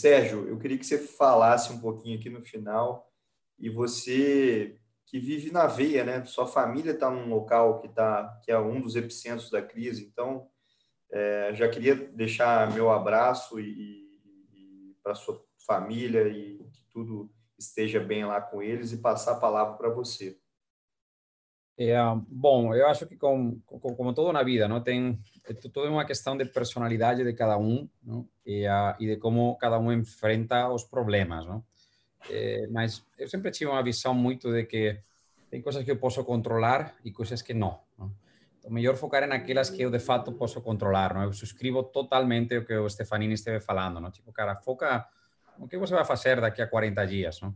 Sérgio, eu queria que você falasse um pouquinho aqui no final e você que vive na veia, né? Sua família está num local que tá, que é um dos epicentros da crise, então é, já queria deixar meu abraço e, e para sua família e que tudo esteja bem lá com eles e passar a palavra para você. É, bom, eu acho que como, como tudo na vida, não tem tudo é uma questão de personalidade de cada um não? E, a, e de como cada um enfrenta os problemas, não? É, mas eu sempre tive uma visão muito de que tem coisas que eu posso controlar e coisas que não. não? Então, melhor focar em aquelas que eu de fato posso controlar. Não? Eu subscrevo totalmente o que o Stefanini esteve falando. Não? Tipo, cara, foca o que você vai fazer daqui a 40 dias. Não?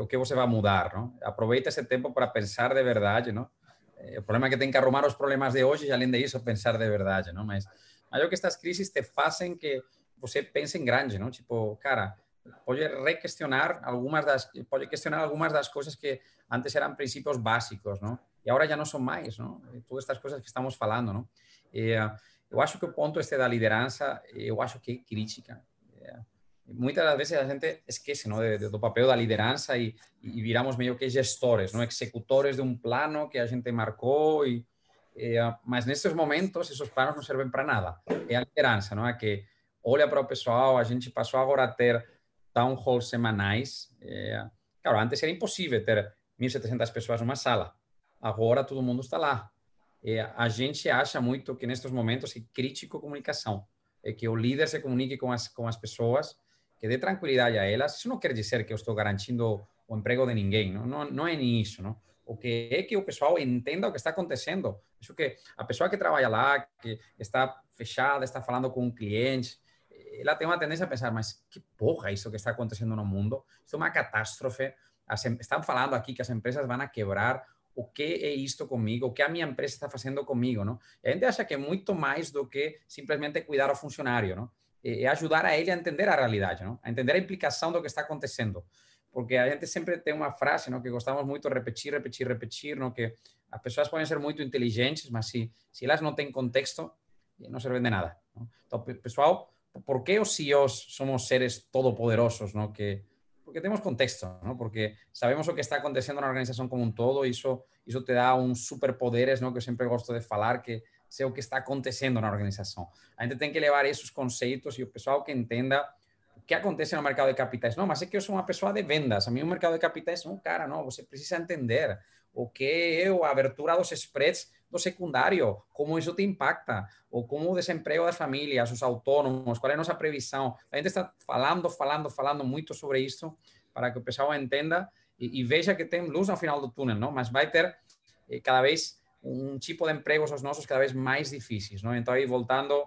O que você vai mudar, não? Aproveita esse tempo para pensar de verdade, não? Eh, o problema que tem que arrumar os problemas de hoje e, além disso, pensar de verdade, não? Mas, é que estas crises te fazem que você pense em grande, não? Tipo, cara, pode requestionar algumas das pode questionar algumas das coisas que antes eram princípios básicos, não? E agora já não são mais, não? Todas estas coisas que estamos falando, não? E, eu acho que o ponto este da liderança, eu acho que crítica muitas das vezes a gente esquece ¿no? de, de, do papel da liderança e, e, viramos meio que gestores, não executores de um plano que a gente marcou e mas nesses momentos esses planos não servem para nada. É a liderança, não é que olha para o pessoal, a gente passou agora a ter town halls semanais. É, claro, antes era impossível ter 1.700 pessoas numa sala. Agora todo mundo está lá. É, a gente acha muito que nestes momentos é crítico comunicação, é que o líder se comunique com as com as pessoas que dê tranquilidade a elas. Isso não quer dizer que eu estou garantindo o emprego de ninguém, não, não, não é nem isso, não. O que é que o pessoal entenda o que está acontecendo. Acho que a pessoa que trabalha lá, que está fechada, está falando com clientes, ela tem uma tendência a pensar, mas que porra é isso que está acontecendo no mundo? Isso é uma catástrofe. Estão falando aqui que as empresas vão quebrar. O que é isto comigo? O que a minha empresa está fazendo comigo? Não? E a gente acha que é muito mais do que simplesmente cuidar o funcionário. Não? É ajudar a ele a entender a realidade, não? a entender a implicação do que está acontecendo. Porque a gente sempre tem uma frase não, que gostamos muito de repetir, repetir, repetir, não? que as pessoas podem ser muito inteligentes, mas se, se elas não têm contexto, não servem de nada. Não? Então, pessoal, por que os CEOs somos seres todopoderosos? Não? Que, porque temos contexto, não? porque sabemos o que está acontecendo na organização como um todo, e isso, isso te dá uns superpoderes não? que eu sempre gosto de falar, que ser o que está acontecendo na organização. A gente tem que levar esses conceitos e o pessoal que entenda o que acontece no mercado de capitais. Não, mas é que eu sou uma pessoa de vendas. A mim o mercado de capitais, não, cara, não, você precisa entender o que é a abertura dos spreads do secundário, como isso te impacta, ou como o desemprego das famílias, os autônomos, qual é a nossa previsão. A gente está falando, falando, falando muito sobre isso para que o pessoal entenda e, e veja que tem luz no final do túnel, não? Mas vai ter eh, cada vez um tipo de empregos os nossos cada vez mais difíceis, não? Então aí voltando